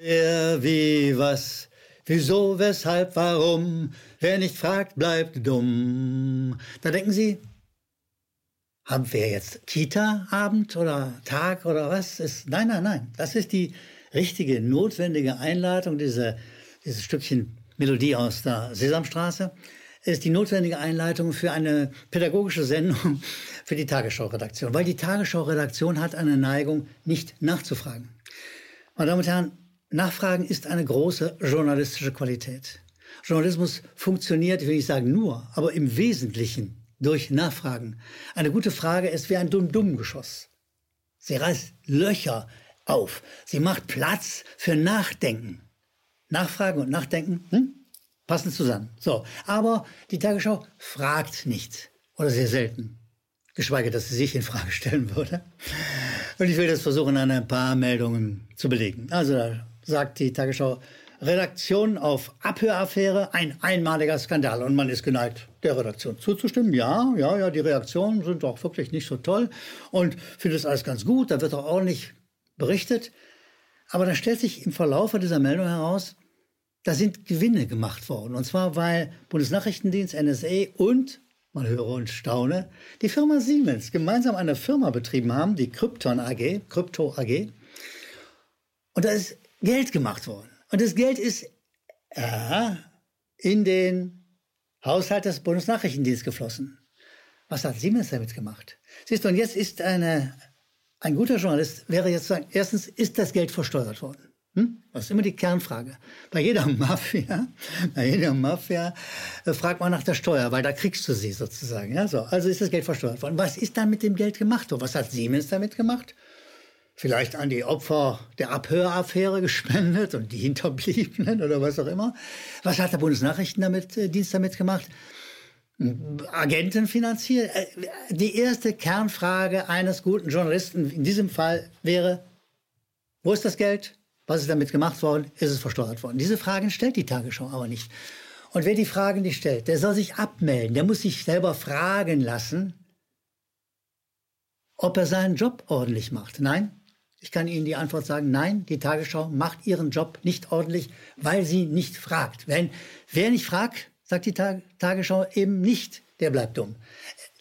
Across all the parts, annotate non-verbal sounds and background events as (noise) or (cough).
Wer, wie, was, wieso, weshalb, warum, wer nicht fragt, bleibt dumm. Da denken Sie, haben wir jetzt Kita-Abend oder Tag oder was? Ist, nein, nein, nein. Das ist die richtige, notwendige Einleitung, diese, dieses Stückchen Melodie aus der Sesamstraße. Ist die notwendige Einleitung für eine pädagogische Sendung (laughs) für die Tagesschau-Redaktion. Weil die Tagesschau-Redaktion hat eine Neigung, nicht nachzufragen. Meine Damen und Herren, Nachfragen ist eine große journalistische Qualität. Journalismus funktioniert, ich will nicht sagen nur, aber im Wesentlichen durch Nachfragen. Eine gute Frage ist wie ein Dumm-Dumm-Geschoss. Sie reißt Löcher auf. Sie macht Platz für Nachdenken. Nachfragen und Nachdenken hm? passen zusammen. So, aber die Tagesschau fragt nicht oder sehr selten. Geschweige, dass sie sich in Frage stellen würde. Und ich will das versuchen, an ein paar Meldungen zu belegen. Also da sagt die Tagesschau, Redaktion auf Abhöraffäre, ein einmaliger Skandal. Und man ist geneigt, der Redaktion zuzustimmen. Ja, ja, ja, die Reaktionen sind auch wirklich nicht so toll und findet es alles ganz gut. Da wird auch ordentlich berichtet. Aber dann stellt sich im Verlauf dieser Meldung heraus, da sind Gewinne gemacht worden. Und zwar, weil Bundesnachrichtendienst, NSA und, man höre und staune, die Firma Siemens gemeinsam eine Firma betrieben haben, die Krypton AG, Krypto AG. Und da ist Geld gemacht worden. Und das Geld ist äh, in den Haushalt des Bundesnachrichtendienstes geflossen. Was hat Siemens damit gemacht? Siehst du, und jetzt ist eine, ein guter Journalist, wäre jetzt sagen, erstens, ist das Geld versteuert worden? Hm? Das ist immer die Kernfrage. Bei jeder (laughs) Mafia, bei jeder Mafia äh, fragt man nach der Steuer, weil da kriegst du sie sozusagen. Ja, so. Also ist das Geld versteuert worden. Was ist dann mit dem Geld gemacht? Was hat Siemens damit gemacht? Vielleicht an die Opfer der Abhöraffäre gespendet und die Hinterbliebenen oder was auch immer. Was hat der Bundesnachrichtendienst damit, damit gemacht? Agenten finanziert? Äh, die erste Kernfrage eines guten Journalisten in diesem Fall wäre, wo ist das Geld? Was ist damit gemacht worden? Ist es versteuert worden? Diese Fragen stellt die Tagesschau aber nicht. Und wer die Fragen nicht stellt, der soll sich abmelden. Der muss sich selber fragen lassen, ob er seinen Job ordentlich macht. Nein, ich kann Ihnen die Antwort sagen, nein, die Tagesschau macht ihren Job nicht ordentlich, weil sie nicht fragt. Wenn, wer nicht fragt, sagt die Tag, Tagesschau eben nicht, der bleibt dumm.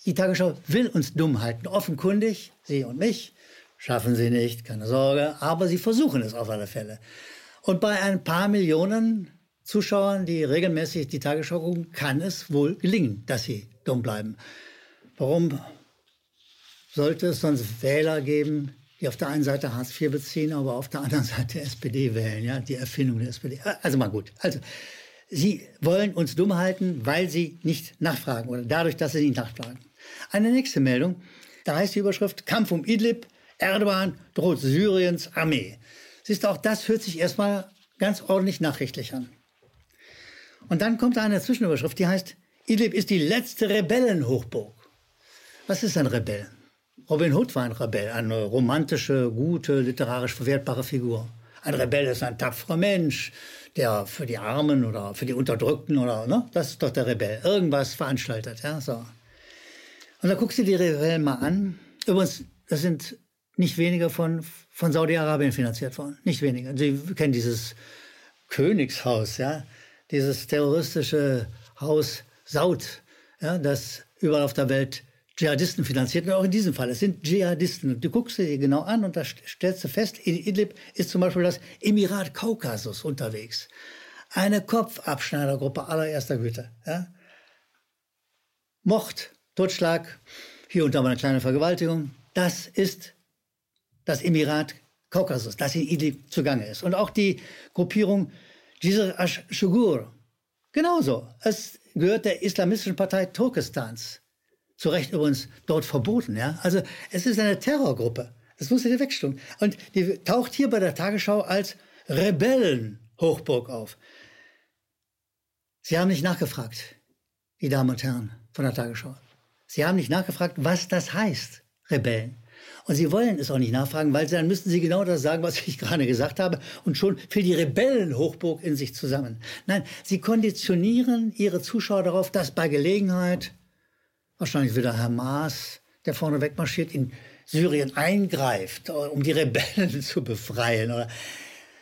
Die Tagesschau will uns dumm halten, offenkundig, Sie und mich, schaffen sie nicht, keine Sorge, aber sie versuchen es auf alle Fälle. Und bei ein paar Millionen Zuschauern, die regelmäßig die Tagesschau gucken, kann es wohl gelingen, dass sie dumm bleiben. Warum sollte es sonst Wähler geben, die auf der einen Seite Hartz IV beziehen, aber auf der anderen Seite (laughs) SPD wählen, ja, die Erfindung der SPD. Also mal gut. Also, sie wollen uns dumm halten, weil sie nicht nachfragen oder dadurch, dass sie nicht nachfragen. Eine nächste Meldung, da heißt die Überschrift Kampf um Idlib, Erdogan droht Syriens Armee. Siehst du, auch das hört sich erstmal ganz ordentlich nachrichtlich an. Und dann kommt da eine Zwischenüberschrift, die heißt, Idlib ist die letzte Rebellenhochburg. Was ist ein Rebell? Robin Hood war ein Rebell, eine romantische, gute, literarisch verwertbare Figur. Ein Rebell ist ein tapferer Mensch, der für die Armen oder für die Unterdrückten oder, ne, das ist doch der Rebell. Irgendwas veranstaltet, ja, so. Und dann guckst du die Rebellen mal an. Übrigens, das sind nicht wenige von, von Saudi-Arabien finanziert worden. Nicht wenige. Sie kennen dieses Königshaus, ja, dieses terroristische Haus Saud, ja, das überall auf der Welt Dschihadisten finanziert, und auch in diesem Fall. Es sind Dschihadisten. Du guckst dir genau an und da stellst du fest, in Idlib ist zum Beispiel das Emirat Kaukasus unterwegs. Eine Kopfabschneidergruppe allererster Güte. Ja? Mord, Totschlag, hier und da mal eine kleine Vergewaltigung. Das ist das Emirat Kaukasus, das in Idlib zugange ist. Und auch die Gruppierung Jizr Ash-Shugur. Genauso. Es gehört der islamistischen Partei Turkestans zu Recht übrigens dort verboten. Ja? Also es ist eine Terrorgruppe. Das muss ihr wegstimmen. Und die taucht hier bei der Tagesschau als Rebellenhochburg auf. Sie haben nicht nachgefragt, die Damen und Herren von der Tagesschau. Sie haben nicht nachgefragt, was das heißt, Rebellen. Und Sie wollen es auch nicht nachfragen, weil dann müssten Sie genau das sagen, was ich (laughs) gerade gesagt habe, und schon fiel die Rebellenhochburg in sich zusammen. Nein, Sie konditionieren Ihre Zuschauer darauf, dass bei Gelegenheit wahrscheinlich wieder Hamas, der vorne wegmarschiert, in Syrien eingreift, um die Rebellen (laughs) zu befreien. Oder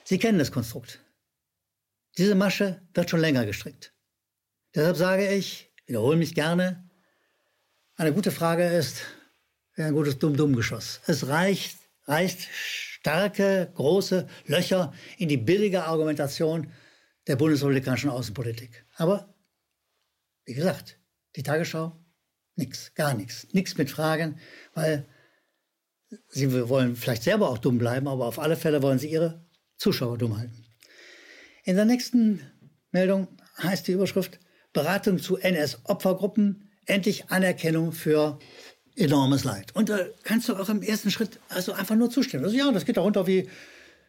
Sie kennen das Konstrukt. Diese Masche wird schon länger gestrickt. Deshalb sage ich, wiederhole mich gerne, eine gute Frage ist, ein gutes Dumm-Dumm-Geschoss. Es reicht, reicht starke, große Löcher in die billige Argumentation der bundesrepublikanischen Außenpolitik. Aber, wie gesagt, die Tagesschau, nichts, gar nichts. Nichts mit Fragen, weil sie wollen vielleicht selber auch dumm bleiben, aber auf alle Fälle wollen sie ihre Zuschauer dumm halten. In der nächsten Meldung heißt die Überschrift Beratung zu NS-Opfergruppen, endlich Anerkennung für enormes Leid. Und da kannst du auch im ersten Schritt also einfach nur zustimmen. Also ja, das geht darunter wie,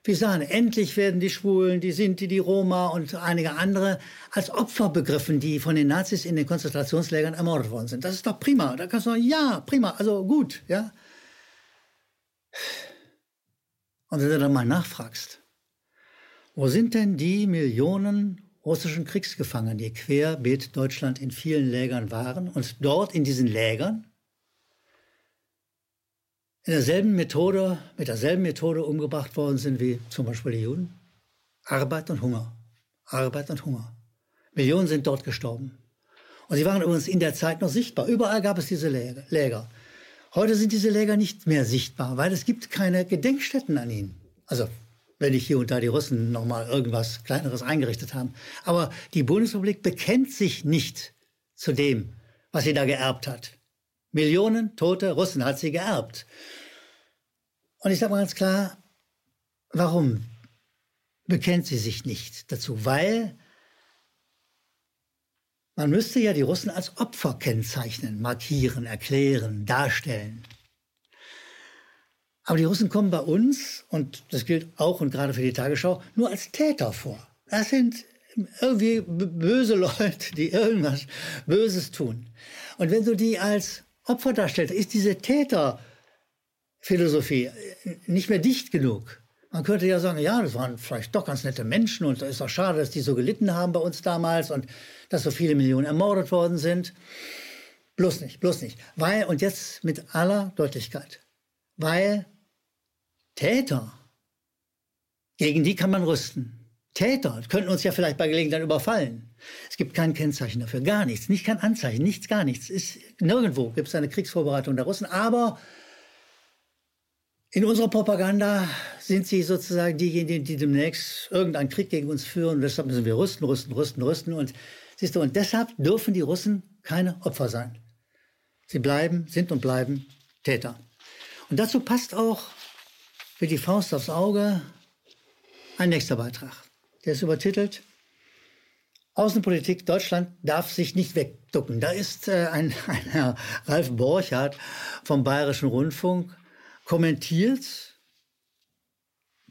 wie Sahne. Endlich werden die Schwulen, die Sinti, die Roma und einige andere als Opfer begriffen, die von den Nazis in den Konzentrationslägern ermordet worden sind. Das ist doch prima. Da kannst du sagen, ja, prima, also gut, ja. Und wenn du dann mal nachfragst, wo sind denn die Millionen russischen Kriegsgefangenen, die querbeet Deutschland in vielen Lägern waren und dort in diesen Lägern in derselben Methode, mit derselben Methode umgebracht worden sind wie zum Beispiel die Juden? Arbeit und Hunger. Arbeit und Hunger. Millionen sind dort gestorben. Und sie waren übrigens in der Zeit noch sichtbar. Überall gab es diese Läger. Heute sind diese Läger nicht mehr sichtbar, weil es gibt keine Gedenkstätten an ihnen. Also wenn nicht hier und da die Russen noch mal irgendwas Kleineres eingerichtet haben. Aber die Bundesrepublik bekennt sich nicht zu dem, was sie da geerbt hat. Millionen tote Russen hat sie geerbt. Und ich sage mal ganz klar, warum bekennt sie sich nicht dazu? Weil man müsste ja die Russen als Opfer kennzeichnen, markieren, erklären, darstellen. Aber die Russen kommen bei uns, und das gilt auch und gerade für die Tagesschau, nur als Täter vor. Das sind irgendwie böse Leute, die irgendwas Böses tun. Und wenn du die als Opfer darstellst, ist diese Täterphilosophie nicht mehr dicht genug. Man könnte ja sagen, ja, das waren vielleicht doch ganz nette Menschen und es ist doch schade, dass die so gelitten haben bei uns damals und dass so viele Millionen ermordet worden sind. Bloß nicht, bloß nicht. Weil, und jetzt mit aller Deutlichkeit, weil Täter, gegen die kann man rüsten. Täter könnten uns ja vielleicht bei Gelegenheit überfallen. Es gibt kein Kennzeichen dafür, gar nichts, nicht kein Anzeichen, nichts, gar nichts. Ist, nirgendwo gibt es eine Kriegsvorbereitung der Russen, aber in unserer Propaganda sind sie sozusagen diejenigen, die demnächst irgendeinen Krieg gegen uns führen. Deshalb müssen wir rüsten, rüsten, rüsten, rüsten. Und siehst du, und deshalb dürfen die Russen keine Opfer sein. Sie bleiben, sind und bleiben Täter. Und dazu passt auch wie die Faust aufs Auge ein nächster Beitrag. Der ist übertitelt Außenpolitik Deutschland darf sich nicht wegducken. Da ist äh, ein, (laughs) ein Herr Ralf Borchardt vom Bayerischen Rundfunk kommentiert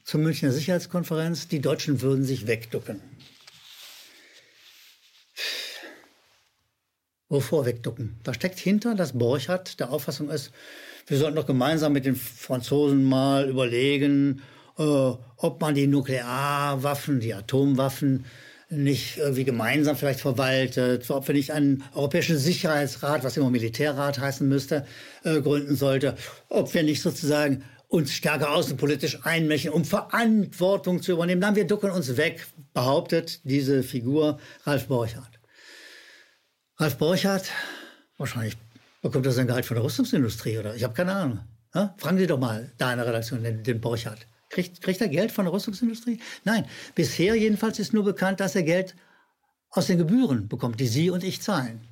zur Münchner Sicherheitskonferenz, die Deutschen würden sich wegducken. Wovor wegducken? Da steckt hinter, dass Borchardt der Auffassung ist, wir sollten doch gemeinsam mit den Franzosen mal überlegen, äh, ob man die Nuklearwaffen, die Atomwaffen nicht irgendwie gemeinsam vielleicht verwaltet, ob wir nicht einen Europäischen Sicherheitsrat, was immer Militärrat heißen müsste, äh, gründen sollte, ob wir nicht sozusagen uns stärker außenpolitisch einmischen, um Verantwortung zu übernehmen. Dann wir ducken uns weg, behauptet diese Figur Ralf Borchardt. Ralf Borchardt, wahrscheinlich bekommt er sein Gehalt von der Rüstungsindustrie oder ich habe keine Ahnung. Ja? Fragen Sie doch mal da in der Redaktion den, den Borchardt. Kriegt, kriegt er Geld von der Rüstungsindustrie? Nein, bisher jedenfalls ist nur bekannt, dass er Geld aus den Gebühren bekommt, die Sie und ich zahlen.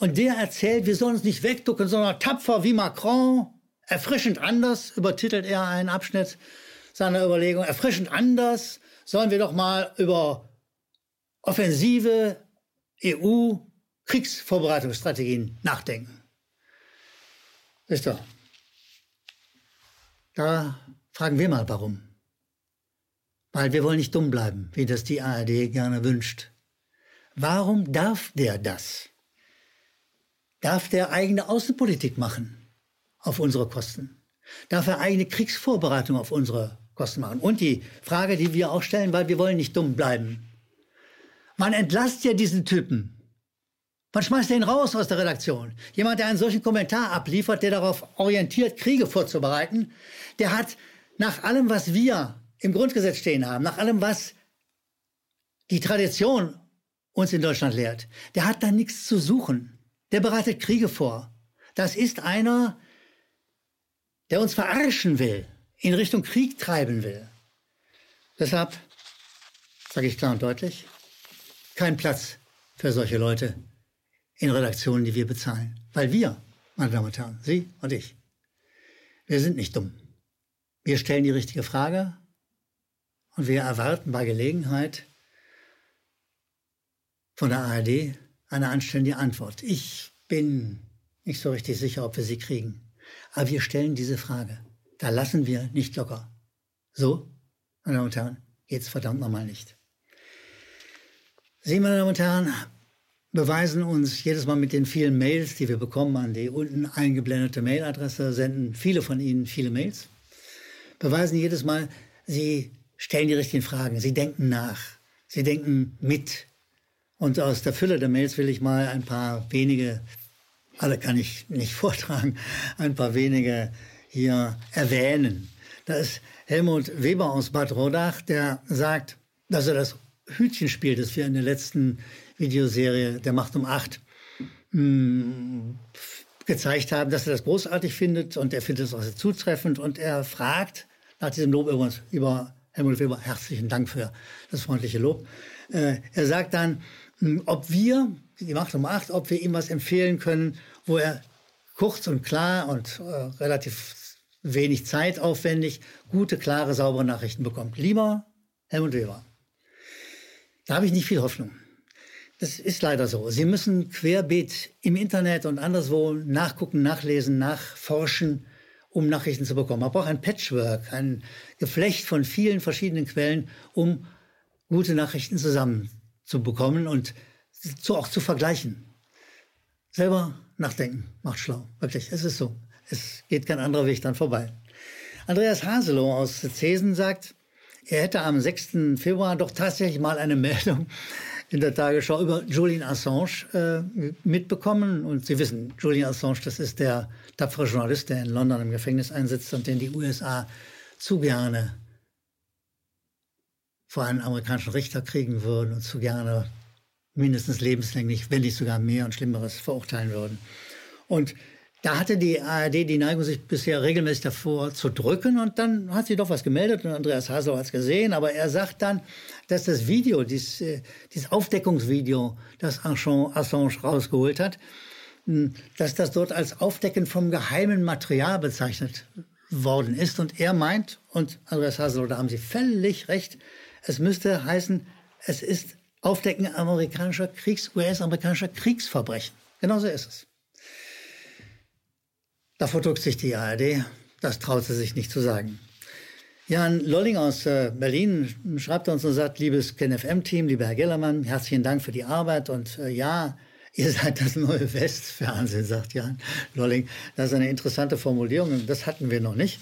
Und der erzählt, wir sollen uns nicht wegducken, sondern tapfer wie Macron, erfrischend anders, übertitelt er einen Abschnitt seiner Überlegung, erfrischend anders sollen wir doch mal über offensive EU-Kriegsvorbereitungsstrategien nachdenken. Ist doch. Da Fragen wir mal, warum. Weil wir wollen nicht dumm bleiben, wie das die ARD gerne wünscht. Warum darf der das? Darf der eigene Außenpolitik machen auf unsere Kosten? Darf er eigene Kriegsvorbereitung auf unsere Kosten machen? Und die Frage, die wir auch stellen, weil wir wollen nicht dumm bleiben. Man entlasst ja diesen Typen. Man schmeißt ihn raus aus der Redaktion. Jemand, der einen solchen Kommentar abliefert, der darauf orientiert, Kriege vorzubereiten, der hat nach allem, was wir im Grundgesetz stehen haben, nach allem, was die Tradition uns in Deutschland lehrt, der hat da nichts zu suchen. Der bereitet Kriege vor. Das ist einer, der uns verarschen will, in Richtung Krieg treiben will. Deshalb sage ich klar und deutlich, kein Platz für solche Leute in Redaktionen, die wir bezahlen. Weil wir, meine Damen und Herren, Sie und ich, wir sind nicht dumm. Wir stellen die richtige Frage und wir erwarten bei Gelegenheit von der ARD eine anständige Antwort. Ich bin nicht so richtig sicher, ob wir sie kriegen. Aber wir stellen diese Frage. Da lassen wir nicht locker. So, meine Damen und Herren, geht's verdammt nochmal nicht. Sie, meine Damen und Herren, beweisen uns jedes Mal mit den vielen Mails, die wir bekommen an die unten eingeblendete Mailadresse, senden viele von Ihnen viele Mails, beweisen jedes Mal, Sie stellen die richtigen Fragen, Sie denken nach, Sie denken mit. Und aus der Fülle der Mails will ich mal ein paar wenige, alle kann ich nicht (laughs) vortragen, ein paar wenige hier erwähnen. Da ist Helmut Weber aus Bad Rodach, der sagt, dass er das Hütchenspiel, das wir in der letzten Videoserie Der Macht um acht mh, mm, gezeigt haben, dass er das großartig findet und er findet es auch sehr zutreffend und er fragt nach diesem Lob übrigens über Helmut Weber, herzlichen Dank für das freundliche Lob. Äh, er sagt dann, mh, ob wir, die Macht um acht, ob wir ihm was empfehlen können, wo er kurz und klar und äh, relativ wenig zeitaufwendig gute, klare, saubere Nachrichten bekommt. Lieber Helmut Weber, da habe ich nicht viel Hoffnung. Das ist leider so. Sie müssen querbeet im Internet und anderswo nachgucken, nachlesen, nachforschen, um Nachrichten zu bekommen. Man braucht ein Patchwork, ein Geflecht von vielen verschiedenen Quellen, um gute Nachrichten zusammenzubekommen und so auch zu vergleichen. Selber nachdenken macht schlau. Wirklich, es ist so. Es geht kein anderer Weg dann vorbei. Andreas Haselow aus Zesen sagt, er hätte am 6. Februar doch tatsächlich mal eine (laughs) Meldung in der Tagesschau über Julian Assange äh, mitbekommen. Und Sie wissen, Julian Assange, das ist der tapfere Journalist, der in London im Gefängnis einsitzt und den die USA zu gerne vor einen amerikanischen Richter kriegen würden und zu gerne mindestens lebenslänglich, wenn nicht sogar mehr und Schlimmeres verurteilen würden. Und da hatte die ARD die Neigung, sich bisher regelmäßig davor zu drücken und dann hat sie doch was gemeldet und Andreas Hasel hat es gesehen, aber er sagt dann, dass das Video, dieses, äh, dieses Aufdeckungsvideo, das Assange rausgeholt hat, hm, dass das dort als Aufdecken vom geheimen Material bezeichnet worden ist und er meint, und Andreas Hasel, da haben Sie völlig recht, es müsste heißen, es ist Aufdecken amerikanischer Kriegs, US-amerikanischer Kriegsverbrechen. Genauso ist es. Davor drückt sich die ARD. Das traut sie sich nicht zu sagen. Jan Lolling aus äh, Berlin schreibt uns und sagt, liebes KenFM-Team, lieber Herr Gellermann, herzlichen Dank für die Arbeit und äh, ja, ihr (laughs) seid das neue Westfernsehen, sagt Jan Lolling. Das ist eine interessante Formulierung und das hatten wir noch nicht.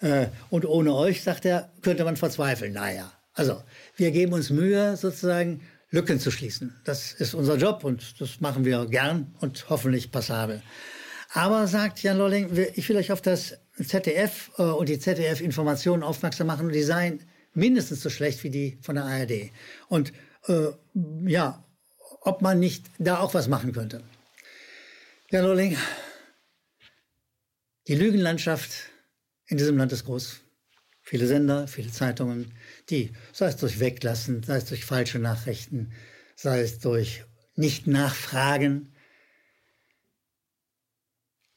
Äh, und ohne euch, sagt er, könnte man verzweifeln. Naja, also wir geben uns Mühe, sozusagen Lücken zu schließen. Das ist unser Job und das machen wir gern und hoffentlich passabel. Aber sagt Jan Lolling, ich will euch auf das ZDF äh, und die ZDF-Informationen aufmerksam machen und die seien mindestens so schlecht wie die von der ARD. Und äh, ja, ob man nicht da auch was machen könnte. Jan Lolling, die Lügenlandschaft in diesem Land ist groß. Viele Sender, viele Zeitungen, die, sei es durch Weglassen, sei es durch falsche Nachrichten, sei es durch Nicht-Nachfragen,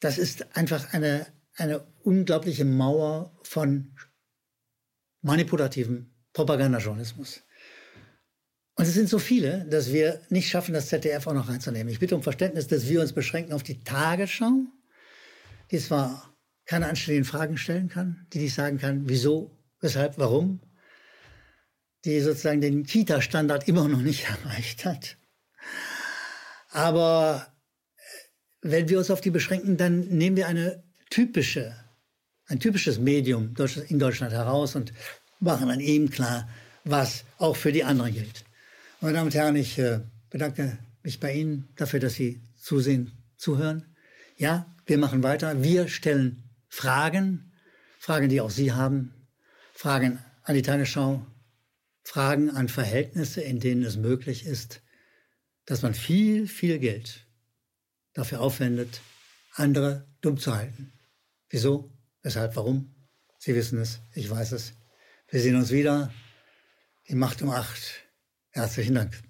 das ist einfach eine, eine unglaubliche Mauer von manipulativem Propagandajournalismus. Und es sind so viele, dass wir nicht schaffen, das ZDF auch noch reinzunehmen. Ich bitte um Verständnis, dass wir uns beschränken auf die Tagesschau, die zwar keine anständigen Fragen stellen kann, die nicht sagen kann, wieso, weshalb, warum, die sozusagen den Kita-Standard immer noch nicht (laughs) erreicht hat. Aber wenn wir uns auf die beschränken, dann nehmen wir eine typische, ein typisches Medium in Deutschland heraus und machen dann eben klar, was auch für die anderen gilt. Meine Damen und Herren, ich äh, bedanke mich bei Ihnen dafür, dass Sie zusehen, zuhören. Ja, wir machen weiter. Wir stellen Fragen, Fragen, die auch Sie haben, Fragen an die Tagesschau, Fragen an Verhältnisse, in denen es möglich ist, dass man viel, viel Geld dafür aufwendet, andere dumm zu halten. Wieso? Weshalb? Warum? Sie wissen es, ich weiß es. Wir sehen uns wieder. Die Macht um acht. Herzlichen Dank.